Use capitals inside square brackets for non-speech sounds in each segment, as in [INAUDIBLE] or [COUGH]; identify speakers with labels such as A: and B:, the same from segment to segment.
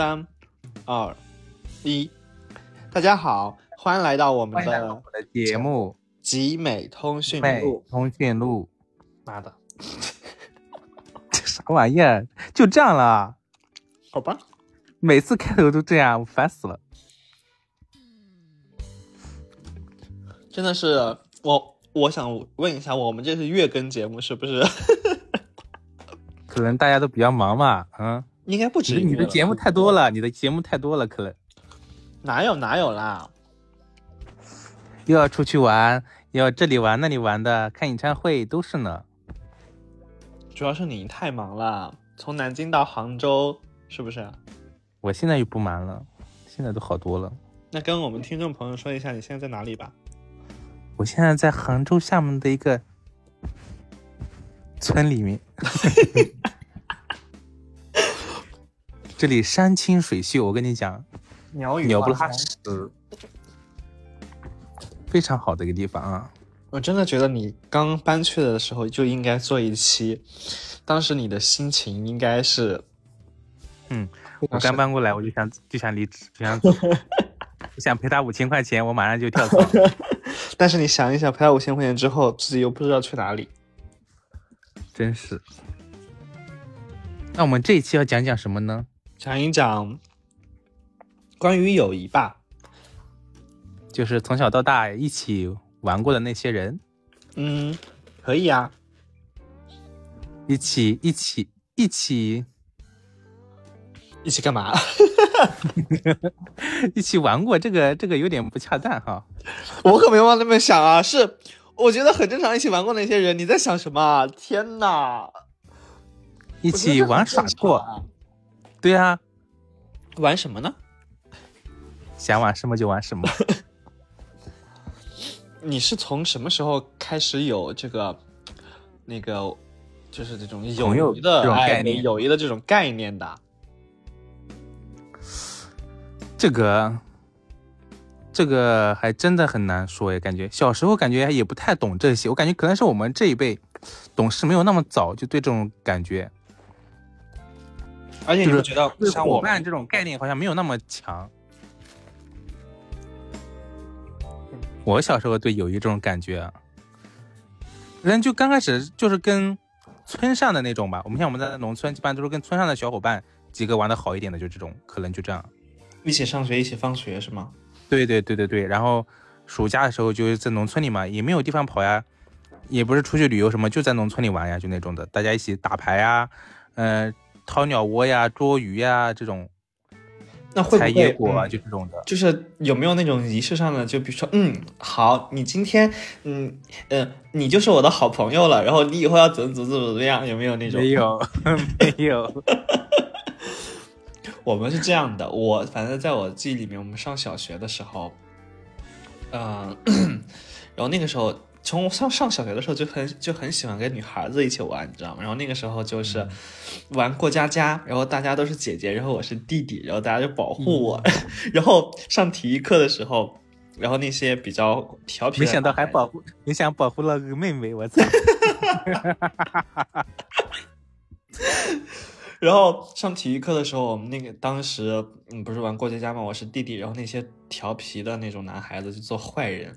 A: 三、二、一，大家好，欢迎来到我们的
B: 我的节目
A: 集美通《讯录。
B: 通讯录
A: 妈的，[LAUGHS]》，
B: 这啥玩意儿？就这样了，
A: 好吧，
B: 每次开头都这样，我烦死了。
A: 真的是我，我想问一下，我们这是月更节目是不是？[LAUGHS]
B: 可能大家都比较忙嘛，嗯，
A: 应该不止
B: 你的节目太多了，你的节目太多了，可能
A: 哪有哪有啦？
B: 又要出去玩，又要这里玩那里玩的，看演唱会都是呢。
A: 主要是你太忙了，从南京到杭州，是不是？
B: 我现在又不忙了，现在都好多了。
A: 那跟我们听众朋友说一下，你现在在哪里吧？
B: 我现在在杭州厦门的一个村里面，[LAUGHS] 这里山清水秀，我跟你讲，
A: 鸟语
B: 鸟不拉屎，非常好的一个地方啊。
A: 我真的觉得你刚搬去的时候就应该做一期，当时你的心情应该是，
B: 嗯，
A: 我
B: 我刚搬过来，我就想就想离职，就想走，[LAUGHS] 我想赔他五千块钱，我马上就跳槽。[LAUGHS]
A: 但是你想一想，赔他五千块钱之后，自己又不知道去哪里。
B: 真是。那我们这一期要讲讲什么呢？
A: 讲一讲关于友谊吧。
B: 就是从小到大一起玩过的那些人，
A: 嗯，可以啊。
B: 一起一起一起
A: 一起干嘛？[LAUGHS]
B: 一起玩过，这个这个有点不恰当哈。
A: 我可没往那边想啊，是我觉得很正常。一起玩过那些人，你在想什么啊？天哪！
B: 一
A: 一
B: 起玩耍过，对啊，
A: 玩什么呢？
B: 想玩什么就玩什么。[LAUGHS]
A: 你是从什么时候开始有这个那个，就是这种
B: 友
A: 友谊的
B: 这种
A: 哎
B: 概念
A: 友谊的这种概念的？
B: 这个这个还真的很难说耶，感觉小时候感觉也不太懂这些，我感觉可能是我们这一辈懂事没有那么早，就对这种感觉，
A: 而且你
B: 就是
A: 觉得
B: 对
A: 像我们
B: 伙伴这种概念好像没有那么强。我小时候对友谊这种感觉啊，人就刚开始就是跟村上的那种吧，我们像我们在农村，基本上都是跟村上的小伙伴几个玩的好一点的，就这种，可能就这样。
A: 一起上学，一起放学是吗？
B: 对对对对对，然后暑假的时候就是在农村里嘛，也没有地方跑呀，也不是出去旅游什么，就在农村里玩呀，就那种的，大家一起打牌呀，嗯、掏鸟窝呀，捉鱼呀，这种
A: 那会不
B: 采
A: 会
B: 就这种的。
A: 就是有没有那种仪式上的？就比如说，嗯，好，你今天，嗯呃，你就是我的好朋友了，然后你以后要怎么怎么怎么怎么样？有没有那种？[LAUGHS]
B: 没有没有，[LAUGHS]
A: 我们是这样的，我反正在我记忆里面，我们上小学的时候，嗯、[COUGHS] 然后那个时候从上上小学的时候就很就很喜欢跟女孩子一起玩，你知道吗？然后那个时候就是玩过家家，然后大家都是姐姐，然后我是弟弟，然后大家就保护我，[LAUGHS] 然后上体育课的时候。然后那些比较调皮
B: 没想到还保护，没想到保护了个妹妹，我操！[LAUGHS] [LAUGHS]
A: 然后上体育课的时候，我们那个当时嗯不是玩过家家嘛，我是弟弟，然后那些调皮的那种男孩子就做坏人，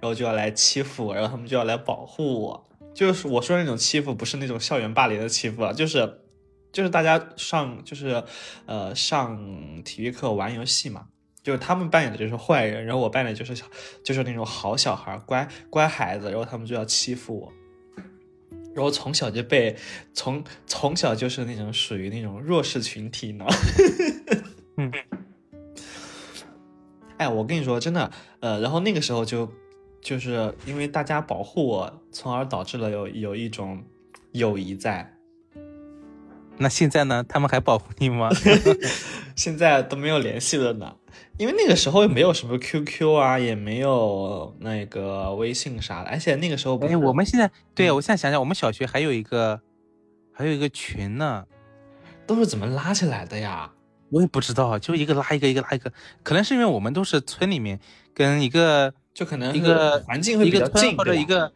A: 然后就要来欺负我，然后他们就要来保护我。就是我说的那种欺负，不是那种校园霸凌的欺负啊，就是就是大家上就是呃上体育课玩游戏嘛，就是他们扮演的就是坏人，然后我扮演的就是小就是那种好小孩、乖乖孩子，然后他们就要欺负我。然后从小就被从从小就是那种属于那种弱势群体呢。
B: 嗯，[LAUGHS]
A: 哎，我跟你说，真的，呃，然后那个时候就就是因为大家保护我，从而导致了有有一种友谊在。
B: 那现在呢？他们还保护你吗？[LAUGHS]
A: 现在都没有联系了呢，因为那个时候也没有什么 QQ 啊，也没有那个微信啥的，而且那个时候不
B: 哎，我们现在对我现在想想，我们小学还有一个还有一个群呢，
A: 都是怎么拉起来的呀？
B: 我也不知道，就一个拉一个，一个拉一个，可能是因为我们都是村里面跟一个
A: 就可能
B: 一个
A: 环境会
B: 一
A: 比较近，
B: 或者一个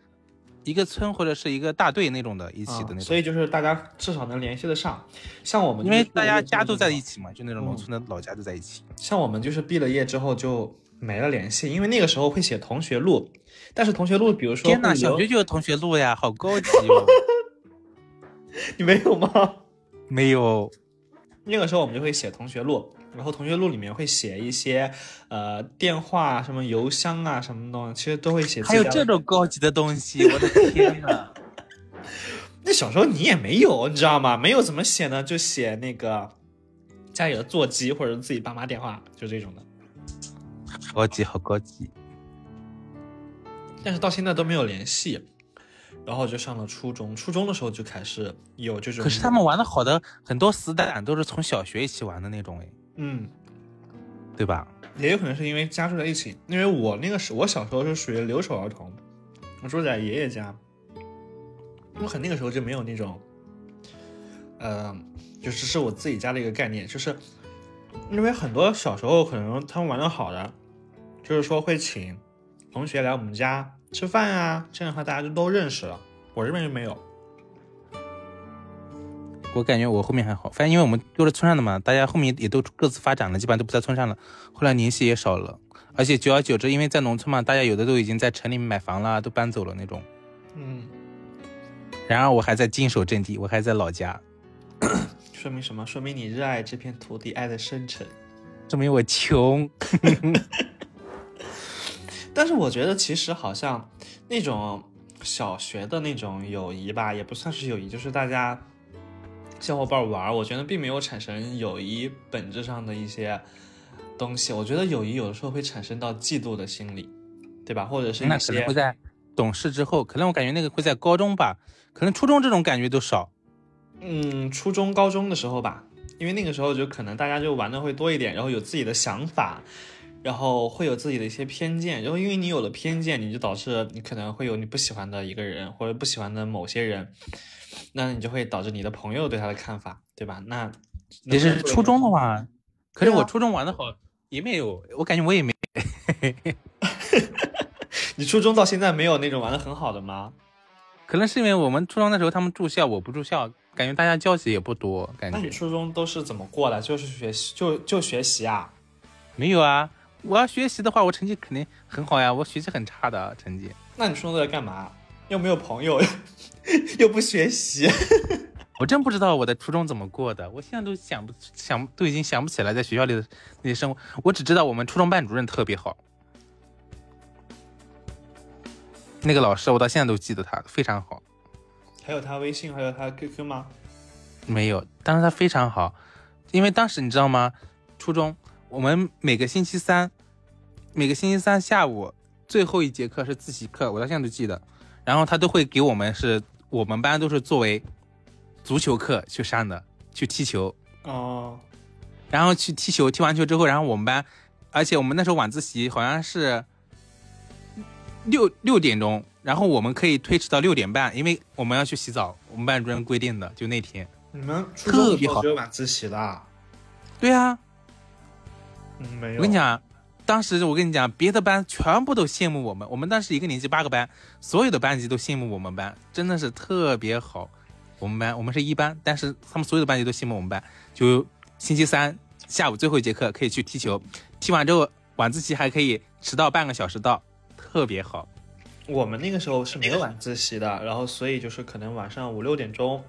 B: 一个村或者是一个大队那种的，一起的那种。
A: 所以就是大家至少能联系得上。像我们，
B: 因为大家家都在一起嘛，就那种农村的老家都在一起。
A: 像我们就是毕了业之后就没了联系，因为那个时候会写同学录，但是同学录，比如说
B: 天哪，小学就有同学录呀，好高级哦！[LAUGHS]
A: 你没有吗？
B: 没有。
A: 那个时候我们就会写同学录。然后同学录里面会写一些，呃，电话、什么邮箱啊，什么东西，其实都会写。
B: 还有这种高级的东西，我的天呐！[LAUGHS]
A: 那小时候你也没有，你知道吗？没有怎么写呢？就写那个家里的座机或者自己爸妈电话，就这种的。
B: 高级，好高级。
A: 但是到现在都没有联系。然后就上了初中，初中的时候就开始有这种。
B: 可是他们玩的好的很多死党都是从小学一起玩的那种，哎。
A: 嗯，
B: 对吧？
A: 也有可能是因为家住在一起，因为我那个时我小时候是属于留守儿童，我住在爷爷家，我很那个时候就没有那种，呃，就只是我自己家的一个概念，就是因为很多小时候可能他们玩的好的，就是说会请同学来我们家吃饭啊，这样的话大家就都认识了，我这边就没有。
B: 我感觉我后面还好，反正因为我们都是村上的嘛，大家后面也都各自发展了，基本上都不在村上了。后来联系也少了，而且久而久之，因为在农村嘛，大家有的都已经在城里面买房了，都搬走了那种。
A: 嗯。
B: 然而我还在坚守阵地，我还在老家。[COUGHS]
A: 说明什么？说明你热爱这片土地，爱的深沉。[LAUGHS]
B: 证明我穷。[LAUGHS]
A: 但是我觉得其实好像那种小学的那种友谊吧，也不算是友谊，就是大家。小伙伴玩，我觉得并没有产生友谊本质上的一些东西。我觉得友谊有的时候会产生到嫉妒的心理，对吧？或者是
B: 那可能会在懂事之后，可能我感觉那个会在高中吧，可能初中这种感觉都少。
A: 嗯，初中、高中的时候吧，因为那个时候就可能大家就玩的会多一点，然后有自己的想法，然后会有自己的一些偏见，然后因为你有了偏见，你就导致你可能会有你不喜欢的一个人或者不喜欢的某些人。那你就会导致你的朋友对他的看法，对吧？那
B: 你是初中的话，可是我初中玩的好也没有，我感觉我也没。[LAUGHS]
A: 你初中到现在没有那种玩的很好的吗？[LAUGHS]
B: 可能是因为我们初中的时候他们住校，我不住校，感觉大家交集也不多。感觉。
A: 那你初中都是怎么过的？就是学习，就就学习啊？
B: 没有啊，我要学习的话，我成绩肯定很好呀。我学习很差的成绩。
A: 那你初中在干嘛？又没有朋友，[LAUGHS] 又不学习，[LAUGHS]
B: 我真不知道我的初中怎么过的。我现在都想不想，都已经想不起来在学校里的那些生活。我只知道我们初中班主任特别好，那个老师我到现在都记得他非常好。
A: 还有他微信，还有他 QQ 吗？
B: 没有，但是他非常好，因为当时你知道吗？初中我们每个星期三，每个星期三下午最后一节课是自习课，我到现在都记得。然后他都会给我们，是我们班都是作为足球课去上的，去踢球
A: 哦。
B: 然后去踢球，踢完球之后，然后我们班，而且我们那时候晚自习好像是六六点钟，然后我们可以推迟到六点半，因为我们要去洗澡，我们班主任规定的，就那天。
A: 你们特别好，有晚自习的。
B: 对啊。
A: 嗯，没有。
B: 我跟你讲。当时我跟你讲，别的班全部都羡慕我们。我们当时一个年级八个班，所有的班级都羡慕我们班，真的是特别好。我们班我们是一班，但是他们所有的班级都羡慕我们班。就星期三下午最后一节课可以去踢球，踢完之后晚自习还可以迟到半个小时到，特别好。
A: 我们那个时候是没有晚自习的，然后所以就是可能晚上五六点钟，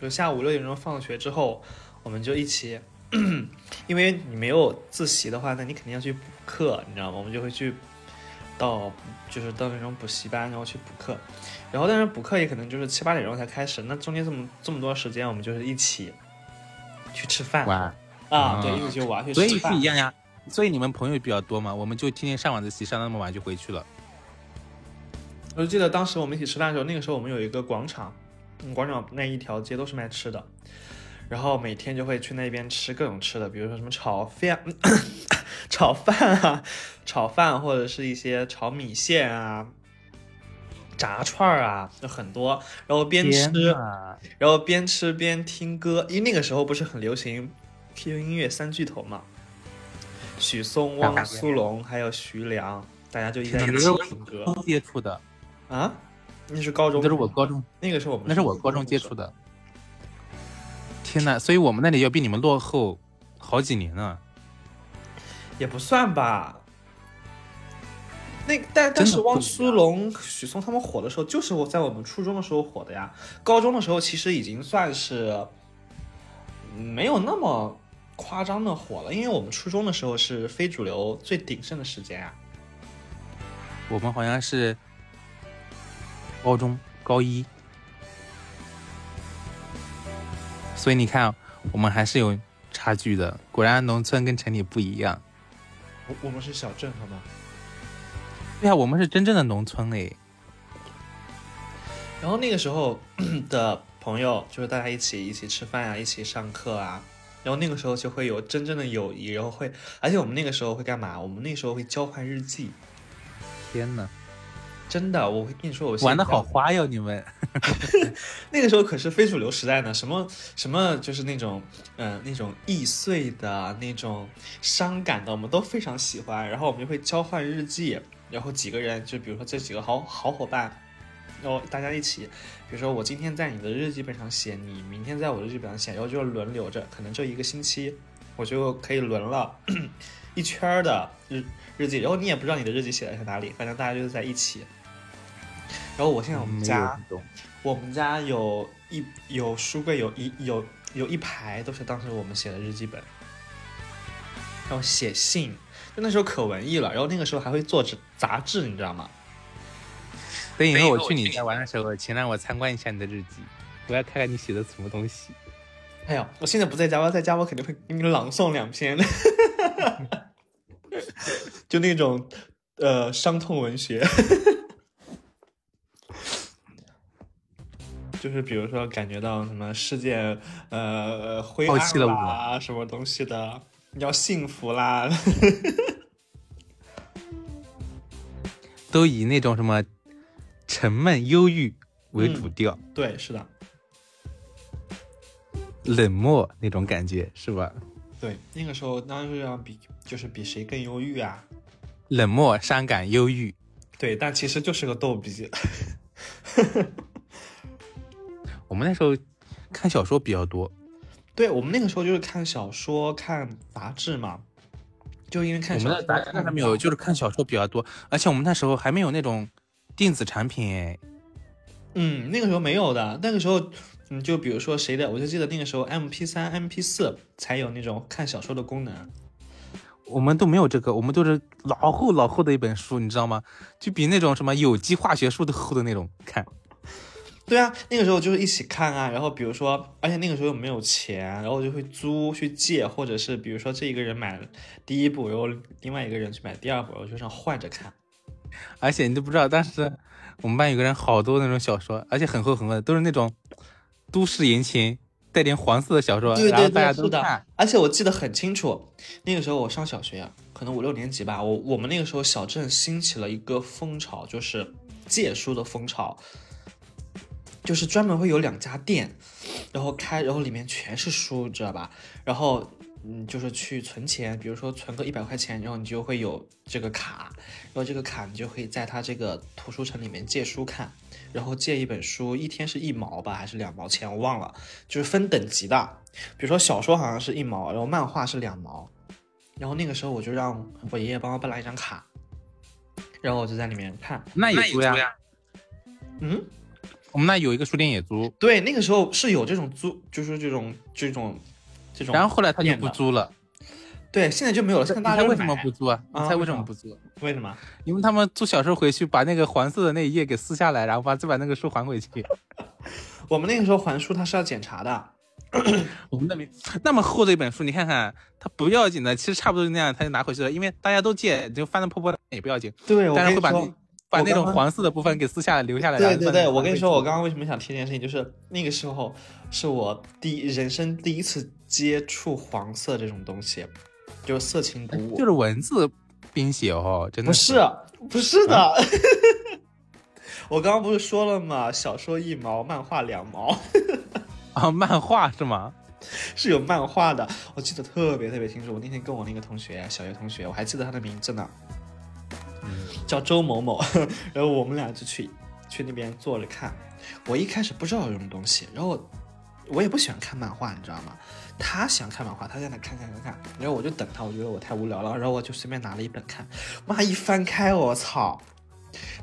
A: 就下午六点钟放学之后，我们就一起。[CLEARS THROAT] 因为你没有自习的话，那你肯定要去补课，你知道吗？我们就会去到，就是到那种补习班，然后去补课。然后，但是补课也可能就是七八点钟才开始，那中间这么这么多时间，我们就是一起去吃饭
B: 玩
A: 啊，对，一起去玩去
B: 吃饭。所以不一样呀。所以你们朋友比较多嘛？我们就天天上晚自习，上那么晚就回去了。
A: 我就记得当时我们一起吃饭的时候，那个时候我们有一个广场，广场那一条街都是卖吃的。然后每天就会去那边吃各种吃的，比如说什么炒饭、[COUGHS] 炒饭啊，炒饭或者是一些炒米线啊、炸串儿啊，就很多。然后边吃，然后边吃边听歌，因为那个时候不是很流行 QQ 音乐三巨头嘛，许嵩、汪苏泷还有徐良，大家就一起听歌。
B: 接触的
A: 啊？那是高中，
B: 那是我高中，
A: 那个是我们
B: 那是我高中接触的。天呐，所以我们那里要比你们落后好几年呢。
A: 也不算吧。那但但是汪苏泷、许嵩他们火的时候，就是我在我们初中的时候火的呀。高中的时候其实已经算是没有那么夸张的火了，因为我们初中的时候是非主流最鼎盛的时间啊。
B: 我们好像是高中高一，所以你看，我们还是有差距的。果然，农村跟城里不一样。
A: 我我们是小镇，好吗？
B: 对啊，我们是真正的农村嘞。
A: 然后那个时候的朋友，就是大家一起一起吃饭啊，一起上课啊。然后那个时候就会有真正的友谊，然后会，而且我们那个时候会干嘛？我们那时候会交换日记。
B: 天呐，
A: 真的，我会跟你说，我
B: 玩的好花哟，你们。[LAUGHS]
A: 那个时候可是非主流时代呢，什么什么就是那种，嗯，那种易碎的那种伤感的，我们都非常喜欢。然后我们就会交换日记。然后几个人，就比如说这几个好好伙伴，然后大家一起，比如说我今天在你的日记本上写，你明天在我的日记本上写，然后就轮流着，可能就一个星期，我就可以轮了 [COUGHS] 一圈的日日记，然后你也不知道你的日记写的是哪里，反正大家就是在一起。然后我现在我们家，我们家有一有书柜，有一有有一排都是当时我们写的日记本，然后写信。就那时候可文艺了，然后那个时候还会做杂杂志，你知道吗？
B: 等以后我去你家玩的时候，请让我参观一下你的日记，我要看看你写的什么东西。
A: 哎呀，我现在不在家，我要在家，我肯定会给你朗诵两篇，[LAUGHS] [LAUGHS] 就那种呃伤痛文学，就是比如说感觉到什么世界呃灰暗了什么东西的。要幸福啦，
B: 都以那种什么沉闷忧郁为主调。
A: 对，是的，
B: 冷漠那种感觉是吧？
A: 对，那个时候当然是要比，就是比谁更忧郁啊？
B: 冷漠、伤感、忧郁。
A: 对，但其实就是个逗比。[LAUGHS]
B: 我们那时候看小说比较多。
A: 对我们那个时候就是看小说、看杂志嘛，就因为看
B: 我们的杂志还没有，就是看小说比较多，而且我们那时候还没有那种电子产品。
A: 嗯，那个时候没有的，那个时候，嗯，就比如说谁的，我就记得那个时候 M P 三、M P 四才有那种看小说的功能。
B: 我们都没有这个，我们都是老厚老厚的一本书，你知道吗？就比那种什么有机化学书都厚的那种看。
A: 对啊，那个时候就是一起看啊，然后比如说，而且那个时候又没有钱，然后就会租去借，或者是比如说这一个人买第一部，然后另外一个人去买第二部，然后就这样换着看。
B: 而且你都不知道，当时我们班有个人好多那种小说，而且很厚很厚的，都是那种都市言情带点黄色的小说，
A: 然
B: 后大家都看。
A: 而且我记得很清楚，那个时候我上小学，啊可能五六年级吧，我我们那个时候小镇兴起了一个风潮，就是借书的风潮。就是专门会有两家店，然后开，然后里面全是书，知道吧？然后，嗯，就是去存钱，比如说存个一百块钱，然后你就会有这个卡，然后这个卡你就可以在他这个图书城里面借书看，然后借一本书一天是一毛吧，还是两毛钱，我忘了，就是分等级的。比如说小说好像是一毛，然后漫画是两毛，然后那个时候我就让我爷爷帮我办了一张卡，然后我就在里面看，
B: 那也租呀，
A: 嗯。
B: 我们那有一个书店也租，
A: 对，那个时候是有这种租，就是这种这种这种。
B: 然后后来他就不租了，
A: 对，现在就没有了。现在大家
B: 为什么不租啊？你猜为什么不租？
A: 为什么？
B: 因为他们租小说回去，把那个黄色的那一页给撕下来，然后把再把那个书还回去。[LAUGHS]
A: 我们那个时候还书，他是要检查的。
B: 我们那边那么厚的一本书，你看看，它不要紧的，其实差不多就那样，他就拿回去了，因为大家都借，就翻的破破的也不要紧。
A: 对，
B: 但是会把那。把那种黄色的部分给撕下来留下来。
A: 对对对，我跟你说，我刚刚为什么想提这件事情，就是那个时候是我第一人生第一次接触黄色这种东西，就是色情读物，
B: 就是文字编写哦，真的
A: 不是不是的。[LAUGHS] 我刚刚不是说了吗？小说一毛，漫画两毛。[LAUGHS]
B: 啊，漫画是吗？
A: 是有漫画的，我记得特别特别清楚。我那天跟我那个同学，小学同学，我还记得他的名字呢。叫周某某，[LAUGHS] 然后我们俩就去去那边坐着看。我一开始不知道有这种东西，然后我也不喜欢看漫画，你知道吗？他喜欢看漫画，他在那看看看看，然后我就等他，我觉得我太无聊了，然后我就随便拿了一本看，妈一翻开，我操，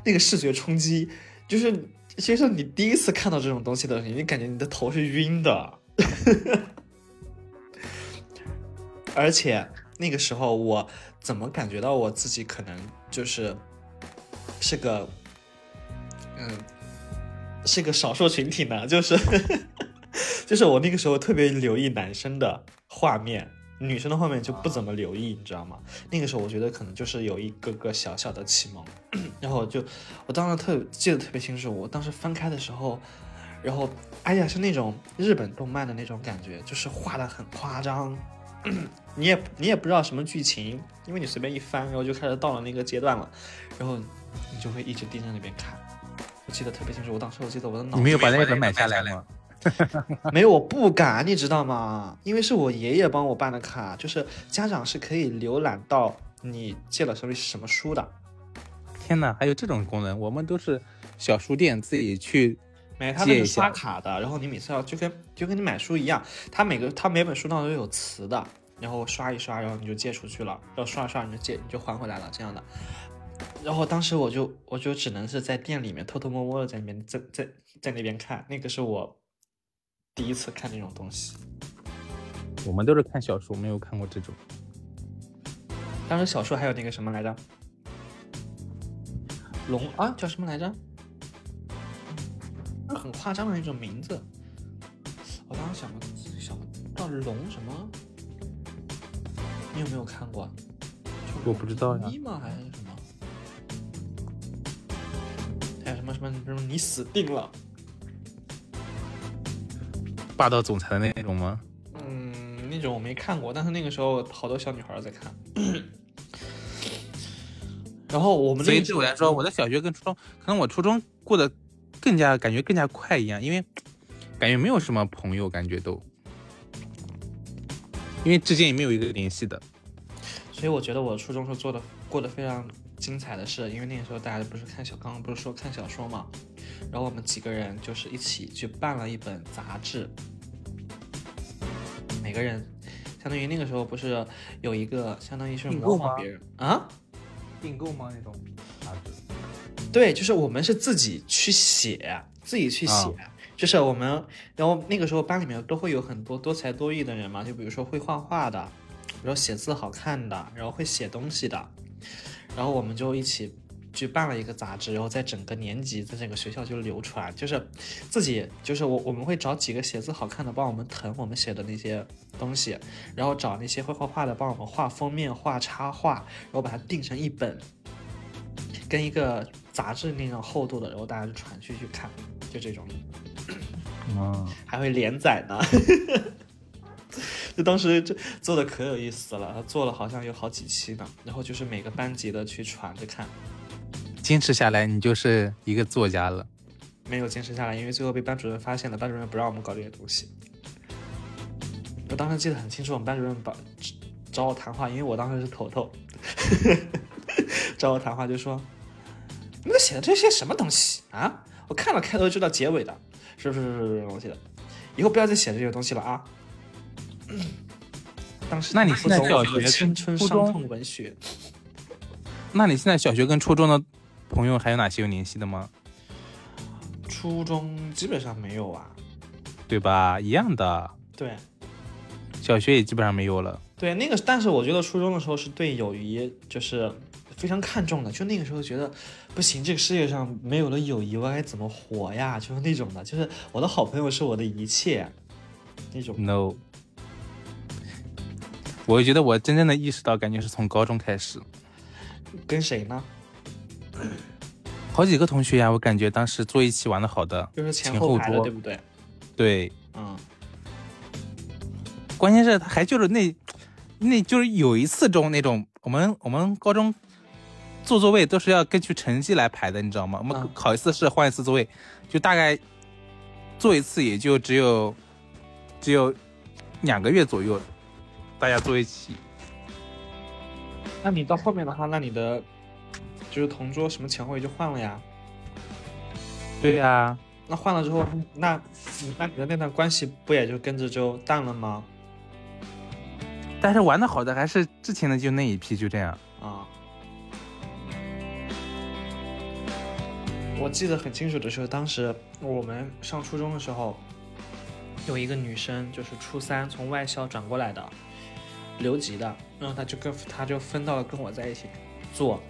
A: 那个视觉冲击，就是其实你第一次看到这种东西的时候，你感觉你的头是晕的，[LAUGHS] 而且那个时候我怎么感觉到我自己可能就是是个，嗯。是个少数群体呢，就是 [LAUGHS] 就是我那个时候特别留意男生的画面，女生的画面就不怎么留意，你知道吗？那个时候我觉得可能就是有一个个小小的启蒙，[CLEARS THROAT] 然后就我当时特记得特别清楚，我当时翻开的时候，然后哎呀是那种日本动漫的那种感觉，就是画的很夸张，你也你也不知道什么剧情，因为你随便一翻，然后就开始到了那个阶段了，然后你就会一直盯着那边看。我记得特别清楚，我当时我记得我的脑，
B: 你没有把那本买下来吗？
A: 没有，我不敢，你知道吗？因为是我爷爷帮我办的卡，就是家长是可以浏览到你借了什么什么书的。
B: 天哪，还有这种功能？我们都是小书店自己去
A: 没，他们是刷卡的，然后你每次要就跟就跟你买书一样，他每个他每本书上都有词的，然后刷一刷，然后你就借出去了，然后刷刷你就借你就还回来了，这样的。然后当时我就我就只能是在店里面偷偷摸摸的在那边在在在那边看，那个是我第一次看那种东西。
B: 我们都是看小说，没有看过这种。
A: 当时小说还有那个什么来着？龙啊，叫什么来着？很夸张的那种名字。我当时想过想叫龙什么？你有没有看过？
B: 我不知道呀。
A: 一吗？还是？什么还有什么什么？你死定了！
B: 霸道总裁的那种吗？
A: 嗯，那种我没看过，但是那个时候好多小女孩在看。然后我们
B: 所以对我来说，我的小学跟初中，可能我初中过得更加感觉更加快一样，因为感觉没有什么朋友，感觉都，因为之间也没有一个联系的。
A: 所以我觉得我初中时候做的过得非常。精彩的是，因为那个时候大家不是看小，刚刚不是说看小说嘛，然后我们几个人就是一起去办了一本杂志，每个人相当于那个时候不是有一个相当于是模仿别人啊，
B: 订购吗那种杂志？
A: 对，就是我们是自己去写，自己去写，就是我们，然后那个时候班里面都会有很多多才多艺的人嘛，就比如说会画画的，然后写字好看的，然后会写东西的。然后我们就一起去办了一个杂志，然后在整个年级，在整个学校就流传，就是自己就是我我们会找几个写字好看的帮我们誊我们写的那些东西，然后找那些会画画的帮我们画封面、画插画，然后把它订成一本，跟一个杂志那种厚度的，然后大家就传去去看，就这种，
B: 嗯，
A: 还会连载呢。[LAUGHS] 就当时就做的可有意思了，他做了好像有好几期呢，然后就是每个班级的去传着看，
B: 坚持下来，你就是一个作家了。
A: 没有坚持下来，因为最后被班主任发现了，班主任不让我们搞这些东西。我当时记得很清楚，我们班主任把找我谈话，因为我当时是头头，[LAUGHS] 找我谈话就说：“你们写的这些什么东西啊？我看了开头就到结尾的，是是是是，我记得，以后不要再写这些东西了啊。”嗯当时，
B: 那你现在小学
A: 青春伤痛文学？
B: 那你现在小学跟初中的朋友还有哪些有联系的吗？
A: 初中基本上没有啊，
B: 对吧？一样的。
A: 对，
B: 小学也基本上没有了。
A: 对，那个，但是我觉得初中的时候是对友谊就是非常看重的，就那个时候觉得不行，这个世界上没有了友谊，我该怎么活呀？就是那种的，就是我的好朋友是我的一切那种。
B: No。我觉得我真正的意识到，感觉是从高中开始。
A: 跟谁呢？[CLEARS THROAT]
B: 好几个同学呀，我感觉当时坐一起玩的好的，
A: 就是前
B: 后
A: 排的，对不对？
B: 对，
A: 嗯。
B: 关键是他还就是那，那就是有一次中那种，我们我们高中坐座位都是要根据成绩来排的，你知道吗？我们考一次试换一次座位，就大概坐一次也就只有只有两个月左右。大家坐一起，
A: 那你到后面的话，那你的就是同桌什么前后也就换了呀？
B: 对呀、
A: 那换了之后，那那你的那段关系不也就跟着就淡了吗？
B: 但是玩的好的还是之前的就那一批，就这样。
A: 啊，我记得很清楚的是，当时我们上初中的时候，有一个女生，就是初三从外校转过来的，留级的，然后她就跟她就分到了跟我在一起坐，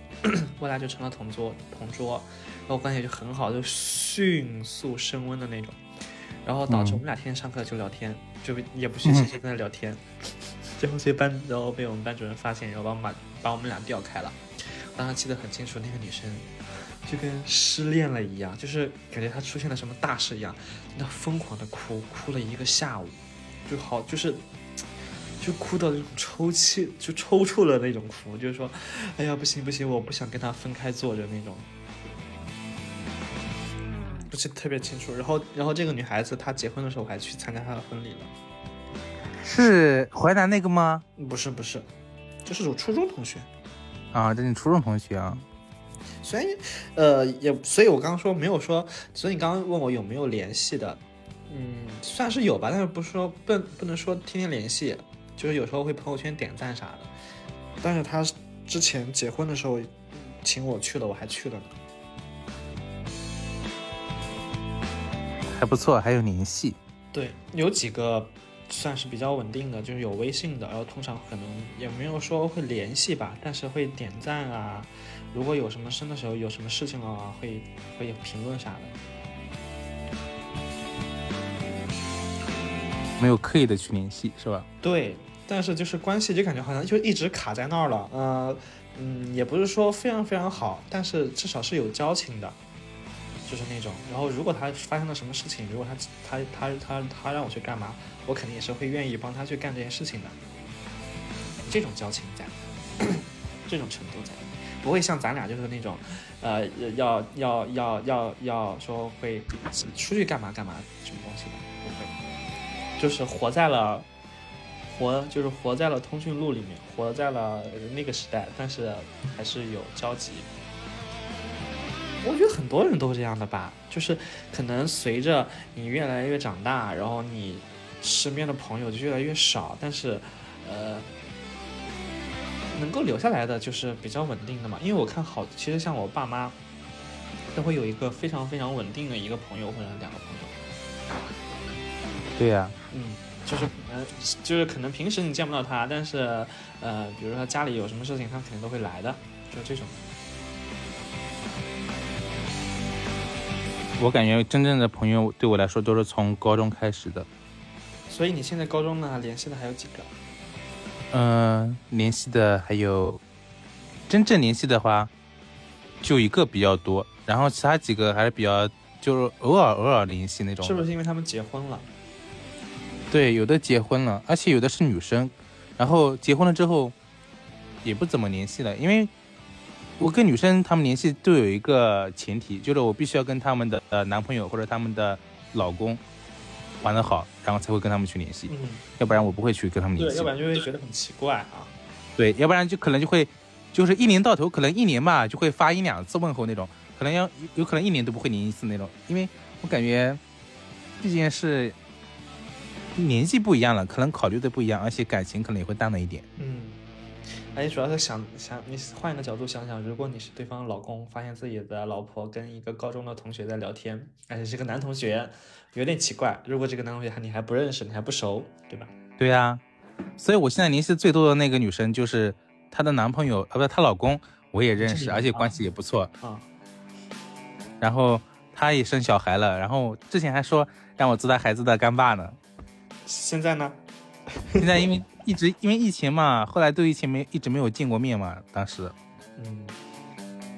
A: 后来就成了同桌同桌，然后关系就很好，就迅速升温的那种，然后导致
B: 嗯
A: 我们俩天天上课就聊天，就也不学习，就在那聊天。最后被班，然后被我们班主任发现，然后把我们把把我们俩调开了。当时记得很清楚，那个女生就跟失恋了一样，就是感觉他出现了什么大事一样，那疯狂的哭，哭了一个下午，就好就是就哭到那种抽泣，就抽搐的那种哭，就是说，哎呀不行不行，我不想跟他分开坐着那种。不是特别清楚，然后，然后这个女孩子她结婚的时候，我还去参加她的婚礼了。
B: 是淮南那个吗？
A: 不是不是，就是我初中同学。
B: 啊，这是你初中同学啊？
A: 虽然呃也，所以我刚刚说没有说，所以你刚刚问我有没有联系的，嗯，算是有吧，但是不是说不不能说天天联系，就是有时候会朋友圈点赞啥的。但是他之前结婚的时候请我去了，我还去了呢。
B: 还不错，还有联系。
A: 对，有几个算是比较稳定的，就是有微信的，然后通常可能也没有说会联系吧，但是会点赞啊。如果有什么生的时候有什么事情啊，会会有评论啥的。
B: 没有刻意的去联系，是吧？
A: 对，但是就是关系就感觉好像就一直卡在那儿了。呃，嗯，也不是说非常非常好，但是至少是有交情的，就是那种。然后如果他发生了什么事情，如果他他他他他让我去干嘛，我肯定也是会愿意帮他去干这件事情的。这种交情在，[COUGHS] 这种程度在，不会像咱俩就是那种，呃，要要要要要说会出去干嘛干嘛什么东西的，不会。就是活在了，活就是活在了通讯录里面，活在了那个时代，但是还是有交集。我觉得很多人都这样的吧，就是可能随着你越来越长大，然后你身边的朋友就越来越少，但是，呃，能够留下来的就是比较稳定的嘛。因为我看好，其实像我爸妈，都会有一个非常非常稳定的一个朋友或者两个朋友。
B: 对呀、
A: 嗯，就是可能就是可能平时你见不到他，但是呃，比如说家里有什么事情，他肯定都会来的，就这种。
B: 我感觉真正的朋友对我来说都是从高中开始的。
A: 所以你现在高中呢联系的还有几个？
B: 嗯、联系的还有，真正联系的话，就一个比较多，然后其他几个还是比较就是偶尔偶尔联系那种。
A: 是不是因为他们结婚了？
B: 对，有的结婚了，而且有的是女生，然后结婚了之后也不怎么联系了，因为我跟女生她们联系都有一个前提，就是我必须要跟他们的呃男朋友或者他们的老公玩得好，然后才会跟他们去联系，
A: 嗯，
B: 要不然我不会去跟他们联
A: 对，
B: 系
A: 要不。然就会觉得很奇怪啊。
B: 对，要不然就可能就会就是一年到头，可能一年吧就会发一两次问候那种，可能要有可能一年都不会联一次那种，因为我感觉毕竟是年纪不一样了，可能考虑的不一样，而且感情可能也会淡了一点。
A: 嗯，而且主要是想想，你换一个角度想想，如果你是对方老公，发现自己的老婆跟一个高中的同学在聊天，而且是个男同学，有点奇怪。如果这个男同学还你还不认识，你还不熟，对吧？
B: 对呀、所以我现在联系最多的那个女生就是她的男朋友，啊，不是她老公，我也认识，而且关系也不错。
A: 啊，
B: 然后她也生小孩了，然后之前还说让我做她孩子的干爸呢。
A: 现在呢？
B: 现在因为一直因为疫情嘛，后来对疫情没一直没有见过面嘛，当时
A: 嗯，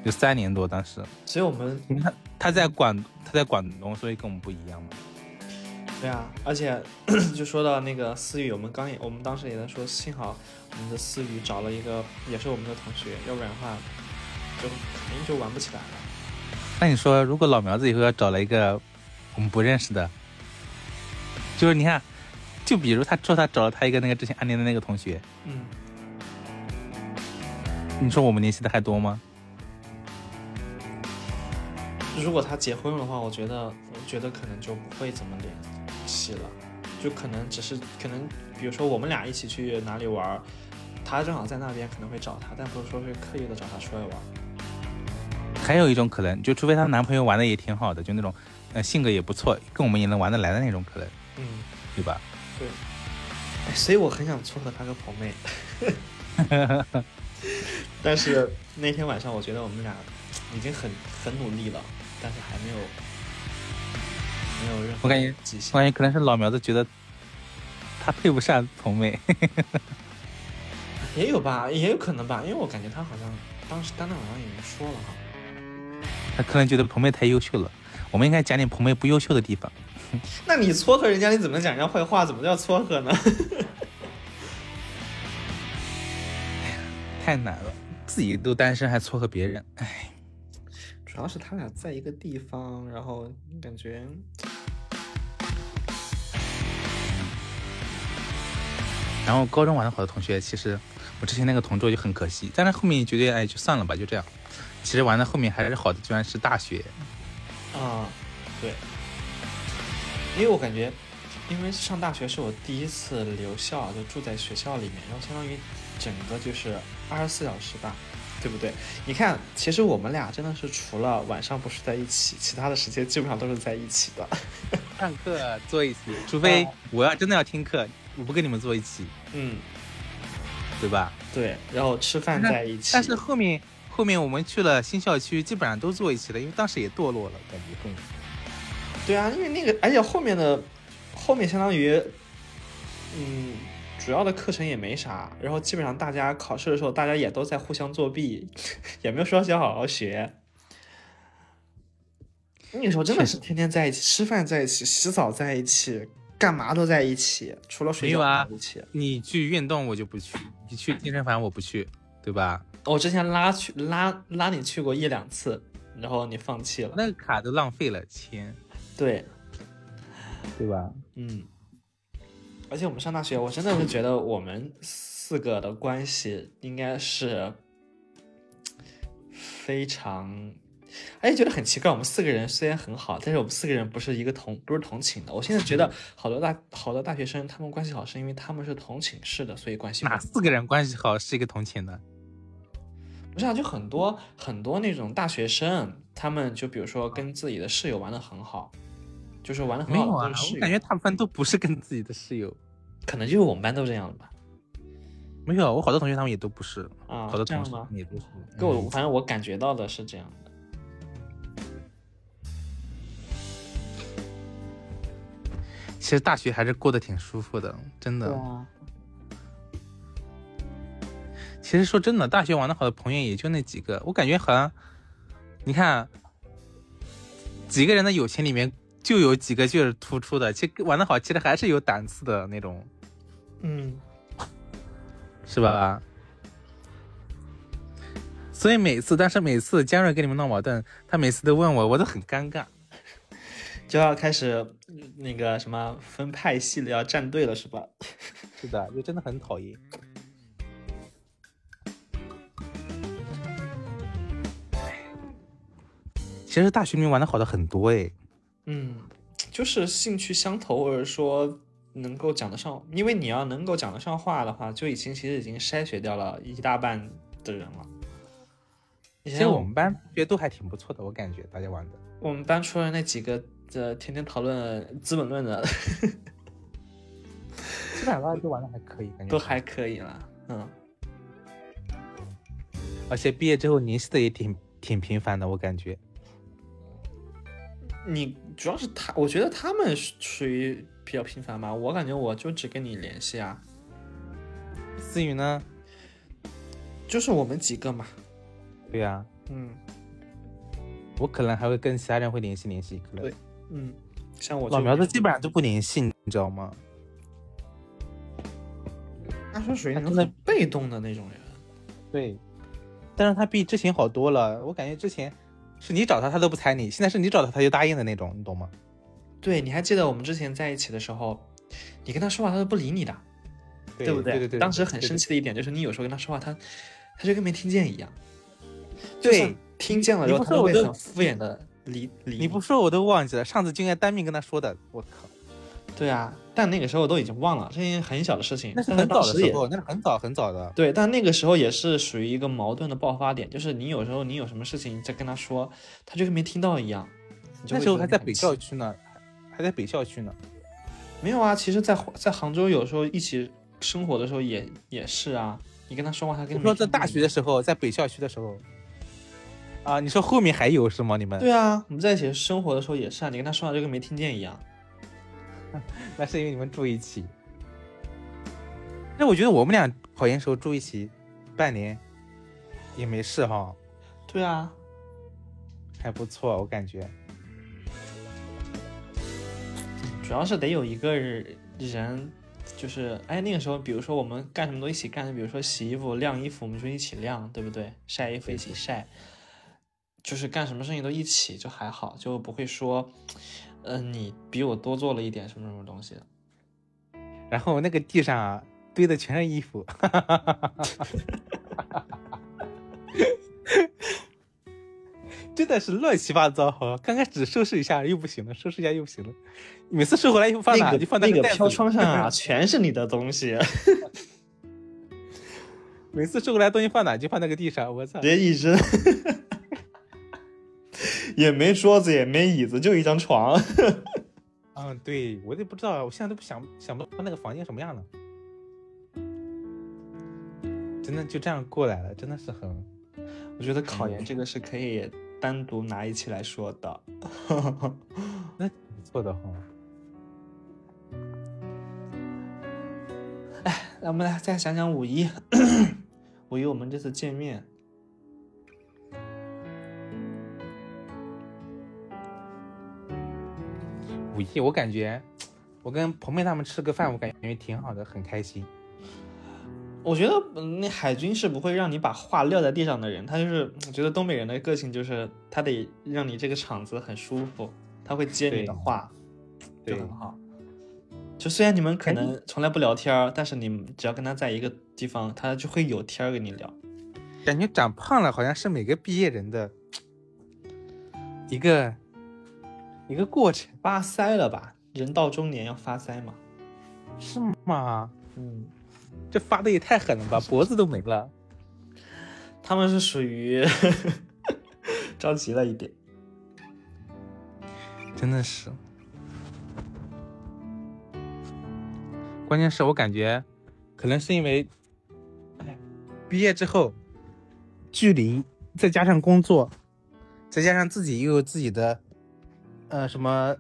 B: 有三年多，当时
A: 所以我们
B: 因为他他在广他在广东，所以跟我们不一样嘛。
A: 对啊，而且 [COUGHS] 就说到那个思雨，我们刚也我们当时也在说，幸好我们的思雨找了一个也是我们的同学，要不然的话就肯定就玩不起来了。
B: 那你说，如果老苗子以后要找了一个我们不认识的，就是你看，就比如他说他找了他一个那个之前暗恋的那个同学，
A: 嗯，
B: 你说我们联系的还多吗？
A: 如果他结婚的话，我觉得，我觉得可能就不会怎么联系了，就可能只是可能，比如说我们俩一起去哪里玩，他正好在那边，可能会找他，但不是说会刻意的找他出来玩。
B: 还有一种可能，就除非她男朋友玩的也挺好的，就那种，呃，性格也不错，跟我们也能玩得来的那种可能，
A: 嗯，
B: 对吧？
A: 对。哎，所以我很想撮合他个朋妹。[LAUGHS] 但是那天晚上，我觉得我们俩已经很很努力了，但是还没有没有任何
B: 我感觉
A: 迹象。
B: 我感觉可能是老苗子觉得他配不上童妹，
A: 也有吧，也有可能吧，因为我感觉他好像当时当天晚上已经说了哈。
B: 他可能觉得童妹太优秀了。我们应该讲点童妹不优秀的地方。[LAUGHS]
A: 那你撮合人家，你怎么讲人家坏话？怎么叫撮合呢？[LAUGHS]
B: 太难了，自己都单身还撮合别人，哎，
A: 主要是他俩在一个地方，然后感觉
B: 然后高中玩的好的同学，其实我之前那个同桌就很可惜，但是后面觉得哎就算了吧，就这样。其实玩的后面还是好的，居然是大学。
A: 啊、对，因为我感觉，因为上大学是我第一次留校，就住在学校里面，然后相当于整个就是二十四小时吧，对不对？你看，其实我们俩真的是除了晚上不是在一起，其他的时间基本上都是在一起的。[LAUGHS]
B: 上课坐一起，除非我要真的要听课，我不跟你们坐一起，
A: 嗯，
B: 对吧？
A: 对，然后吃饭在一起，
B: 但是后面后面我们去了新校区，基本上都坐一起了，因为当时也堕落了，感觉更
A: 对啊，因为那个，而且后面的后面相当于，嗯，主要的课程也没啥，然后基本上大家考试的时候，大家也都在互相作弊，[LAUGHS] 也没有说想好好学。那个时候真的是天天在一起，吃饭在一起，洗澡在一起，干嘛都在一起，除了睡觉在一起。
B: 你去运动我就不去，你去健身房我不去，对吧？
A: 我之前拉去拉拉你去过一两次，然后你放弃了。
B: 那个卡都浪费了钱，
A: 对，
B: 对吧？
A: 嗯，而且我们上大学，我真的是觉得我们四个的关系应该是非常，而且觉得很奇怪。我们四个人虽然很好，但是我们四个人不是一个同不是同寝的。我现在觉得好多大好多大学生他们关系好，是因为他们是同寝室的，所以关系
B: 哪四个人关系好是一个同寝的？
A: 不是啊，就很多很多那种大学生，他们就比如说跟自己的室友玩的很好，就是玩的很
B: 没有啊，我感觉大部分都不是跟自己的室友。[LAUGHS]
A: 可能就是我们班都这样的吧。
B: 没有，我好多同学他们也都不是，
A: 啊
B: 好多同事
A: 这样吗
B: 也都是。
A: 给我，
B: 嗯
A: 反正我感觉到的是这样的。
B: 其实大学还是过得挺舒服的，真的。
A: 啊，
B: 其实说真的，大学玩的好的朋友也就那几个，我感觉好像，你看，几个人的友情里面就有几个就是突出的，其实玩的好，其实还是有档次的那种，
A: 嗯，
B: 是吧？所以每次，但是每次江瑞跟你们闹矛盾，他每次都问我，我都很尴尬。
A: 就要开始嗯那个什么分派系了，要站队了是吧？
B: 是的，就真的很讨厌。其实大学里面玩的好的很多哎，
A: 嗯，[TSK] 就是兴趣相投，或者说能够讲得上，因为你要能够讲得上话的话，就已经其实已经筛选掉了一大半的人了。以
B: 其实
A: 前
B: 我们班同学都还挺不错的，我感觉大家玩的。
A: 我们班除了那几个呃天天讨论《资本论》的，
B: 基本上大家都玩的还可以，感 [LAUGHS] 觉
A: 都还可以了。嗯，
B: 而且毕业之后联系的也挺挺频繁的，我感觉。
A: 你主要是他，我觉得他们属于比较频繁吧。我感觉我就只跟你联系啊，
B: 思雨呢？
A: 就是我们几个嘛。
B: 对呀、
A: 嗯
B: 我可能还会跟其他人会联系联系，可能
A: 对嗯，像我
B: 老苗子基本上都不联系，你知道吗？
A: 他说属于那种被动的那种人。
B: 对，但是他比之前好多了，我感觉之前是你找他他都不睬你，现在是你找他他就答应的那种，你懂吗？
A: 对，你还记得我们之前在一起的时候，你跟他说话他都不理你的，不
B: 对对对对，
A: 当时很生
B: 气。
A: 的一点就是你有时候跟他说话，他他就跟没听见一样。
B: 对
A: 听见了之后，他都会很敷衍的理理
B: 你不说我都忘记了，上次就应该当面跟他说的。我靠，
A: 对啊，但那个时候都已经忘了，这件很小的事情。
B: 那是很早的
A: 时
B: 候，那是很早很早的。
A: 对，但那个时候也是属于一个矛盾的爆发点，就是你有时候你有什么事情在跟他说，他就跟没听到一样。
B: 那时候还在北校区呢，还在北校区呢。
A: 没有啊，其实在，在杭州有时候一起生活的时候也也是啊。你跟他说话，他跟
B: 你说在大学的时候，在北校区的时候。啊，你说后面还有是吗？你们？
A: 对啊，我们在一起生活的时候也是啊，你跟他说话就跟没听见一样。[LAUGHS]
B: 那是因为你们住一起。那我觉得我们俩考研时候住一起，半年也没事哈，
A: 对啊，
B: 还不错，我感觉。
A: 主要是得有一个人，就是哎，那个时候，比如说我们干什么都一起干，比如说洗衣服、晾衣服，我们就一起晾，对不对？晒衣服一起晒，就是干什么事情都一起，就还好，就不会说，嗯、你比我多做了一点什么什么东西。
B: 然后那个地上啊堆的全是衣服，真的是乱七八糟哈。刚开始收拾一下又不行了，收拾一下又不行了，每次收回来衣服放哪
A: 那个
B: 就放在
A: 那个飘窗上啊，[LAUGHS] 全是你的东西，
B: 每次收回来东西放哪就放那个地上，我操
A: 直！接一扔，也没桌子，也没椅子，就一张床。[LAUGHS]
B: 嗯，对我也不知道，我现在都不想想不到那个房间什么样了。真的就这样过来了，真的是很
A: 我觉得考研这个是可以单独拿一期来说的。[LAUGHS]
B: 那挺不错的哈。
A: 那我们来再想想五一，[COUGHS] 五一我们这次见面，
B: 五一我感觉，我跟鹏妹他们吃个饭，我感觉挺好的，很开心。
A: 我觉得嗯那海军是不会让你把话撂在地上的人，他就是我觉得东北人的个性就是他得让你这个场子很舒服，他会接你的话，就很好。就虽然你们可
B: 哎
A: 能从来不聊天儿，但是你们只要跟他在一个地方，他就会有天儿跟你聊。
B: 感觉长胖了好像是每个毕业人的一个一个过程，
A: 发腮了吧？人到中年要发腮嘛。
B: 是吗？
A: 嗯，
B: 这发的也太狠了吧，脖子都没了。
A: 他们是属于 [LAUGHS] 着急了一点。
B: 真的是。关键是我感觉，可能是因为，哎，毕业之后，距离再加上工作，再加上自己又有自己的，呃，什么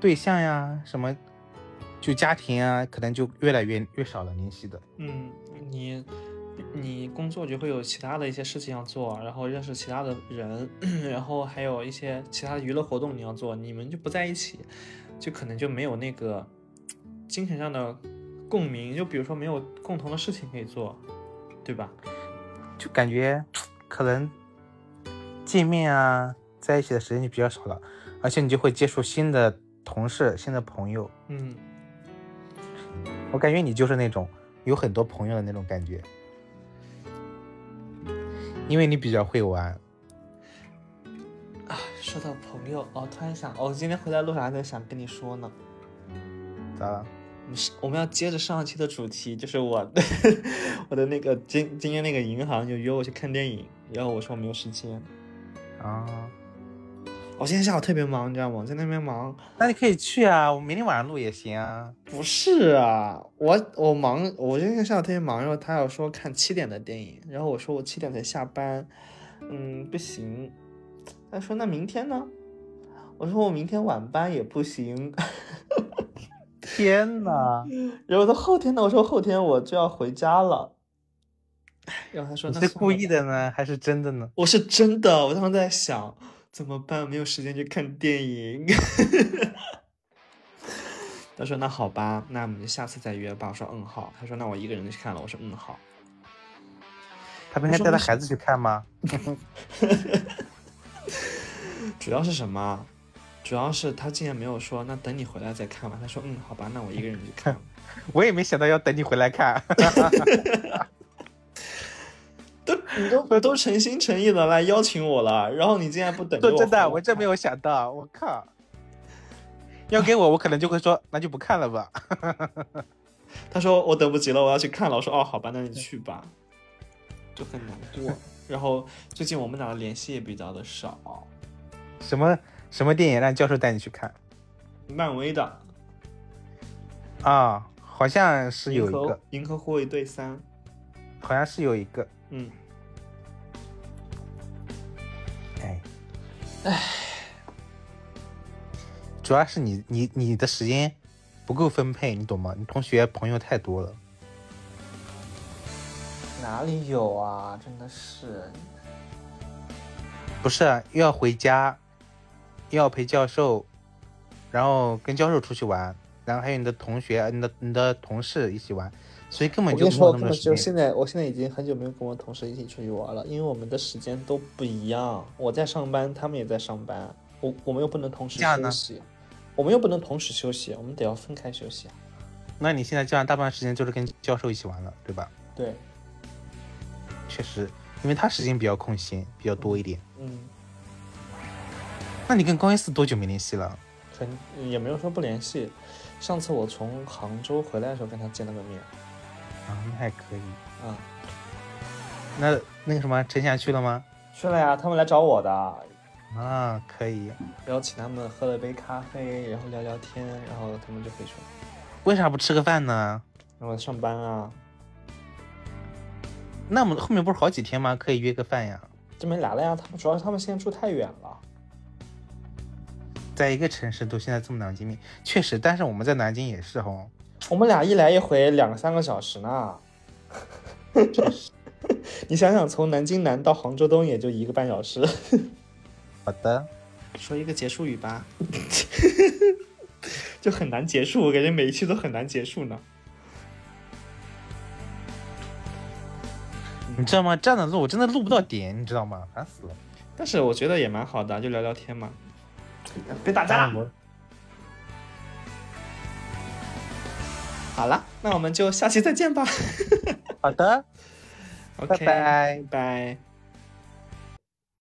B: 对象呀，什么就家庭啊，可能就越来越越少了联系的。
A: 嗯，你你工作就会有其他的一些事情要做，然后认识其他的人，[CLEARS THROAT] 然后还有一些其他的娱乐活动你要做，你们就不在一起，就可能就没有那个精神上的共鸣，就比如说没有共同的事情可以做，对吧？
B: 就感觉 [TSK] 可能见面啊，在一起的时间就比较少了，而且你就会接触新的同事、新的朋友。
A: 嗯，
B: 我感觉你就是那种有很多朋友的那种感觉，因为你比较会玩。
A: 啊，说到朋友，哦，突然想，哦，今天回来路上还在想跟你说呢。
B: 咋了？
A: 我们是我们要接着上一期的主题，就是我 [LAUGHS] 我的那个今今天那个银行就约我去看电影，然后我说我没有时间，
B: 啊，
A: 我今天下午特别忙，你知道吗？我在那边忙。
B: 那你可以去啊，我明天晚上录也行啊。
A: 不是啊，我我忙，我今天下午特别忙，然后他要说看七点的电影，然后我说我七点才下班，嗯，不行。他说那明天呢？我说我明天晚班也不行。[LAUGHS]
B: 天哪！
A: 然后他后天呢？我说后天我就要回家了。然后他说
B: 你是故意的呢，还是真的呢？
A: 我是真的，我当时在想怎么办，没有时间去看电影。[LAUGHS] 他说那好吧，那我们就下次再约吧。我说嗯好。他说那我一个人去看了。我说嗯好。
B: 他明天带他孩子去看吗？[LAUGHS]
A: 主要是什么？主要是他竟然没有说那等你回来再看吧。他说嗯好吧，那我一个人去看。[LAUGHS]
B: 我也没想到要等你回来看。
A: 你都我 [LAUGHS] 都诚心诚意的来邀请我了，然后你竟然不等着我？
B: 说真的，我真没有想到，我靠！[LAUGHS] 要给我，我可能就会说，那就不看了吧。[LAUGHS]
A: 他说我等不及了，我要去看了。我说哦，好吧，那你去吧，就很难过。然后最近我们俩的联系也比较的少。
B: 什么什么电影让教授带你去看？
A: 漫威的。
B: 啊，好像是有一个《
A: 银河护卫队三》，
B: 好像是有一个。
A: 嗯。
B: 哎，哎，主要是你你你的时间不够分配，你懂吗？你同学朋友太多了。
A: 哪里有啊？真的是。
B: 不是，又要回家，又要陪教授，然后跟教授出去玩，然后还有你的同学、你的你的同事一起玩，所以根本就没有那么多时间。
A: 现在，我现在已经很久没有跟我同事一起出去玩了，因为我们的时间都不一样。我在上班，他们也在上班，我我们又不能同时休息，我们又不能同时休息，我们得要分开休息。
B: 那你现在这样大半时间就是跟教授一起玩了，对吧？
A: 对，
B: 确实。因为他时间比较空闲，比较多一点。
A: 嗯，
B: 那你跟高一四多久没联系了？
A: 很也没有说不联系。上次我从杭州回来的时候跟他见了个面。
B: 啊，那还可以。
A: 啊，
B: 那那个什么，陈翔去了吗？
A: 去了呀，他们来找我的。
B: 啊，可以。
A: 然后请他们喝了杯咖啡，然后聊聊天，然后他们就回去了。
B: 为啥不吃个饭呢？
A: 然后上班啊。
B: 那我们后面不是好几天吗？可以约个饭呀。
A: 这没来了呀。他们主要是他们现在住太远了，
B: 在一个城市都现在这么难见面，确实。但是我们在南京也是哈。
A: 我们俩一来一回两三个小时呢。[LAUGHS] 你想想，从南京南到杭州东也就一个半小时。
B: 好的，
A: 说一个结束语吧。[LAUGHS] 就很难结束，我感觉每一期都很难结束呢。
B: 你知道吗？这样的录我真的录不到点，你知道吗？烦死了。
A: 但是我觉得也蛮好的，就聊聊天嘛。别打架。好了，那我们就下期再见吧。
B: 好的。[LAUGHS]
A: OK，
B: 拜
A: 拜。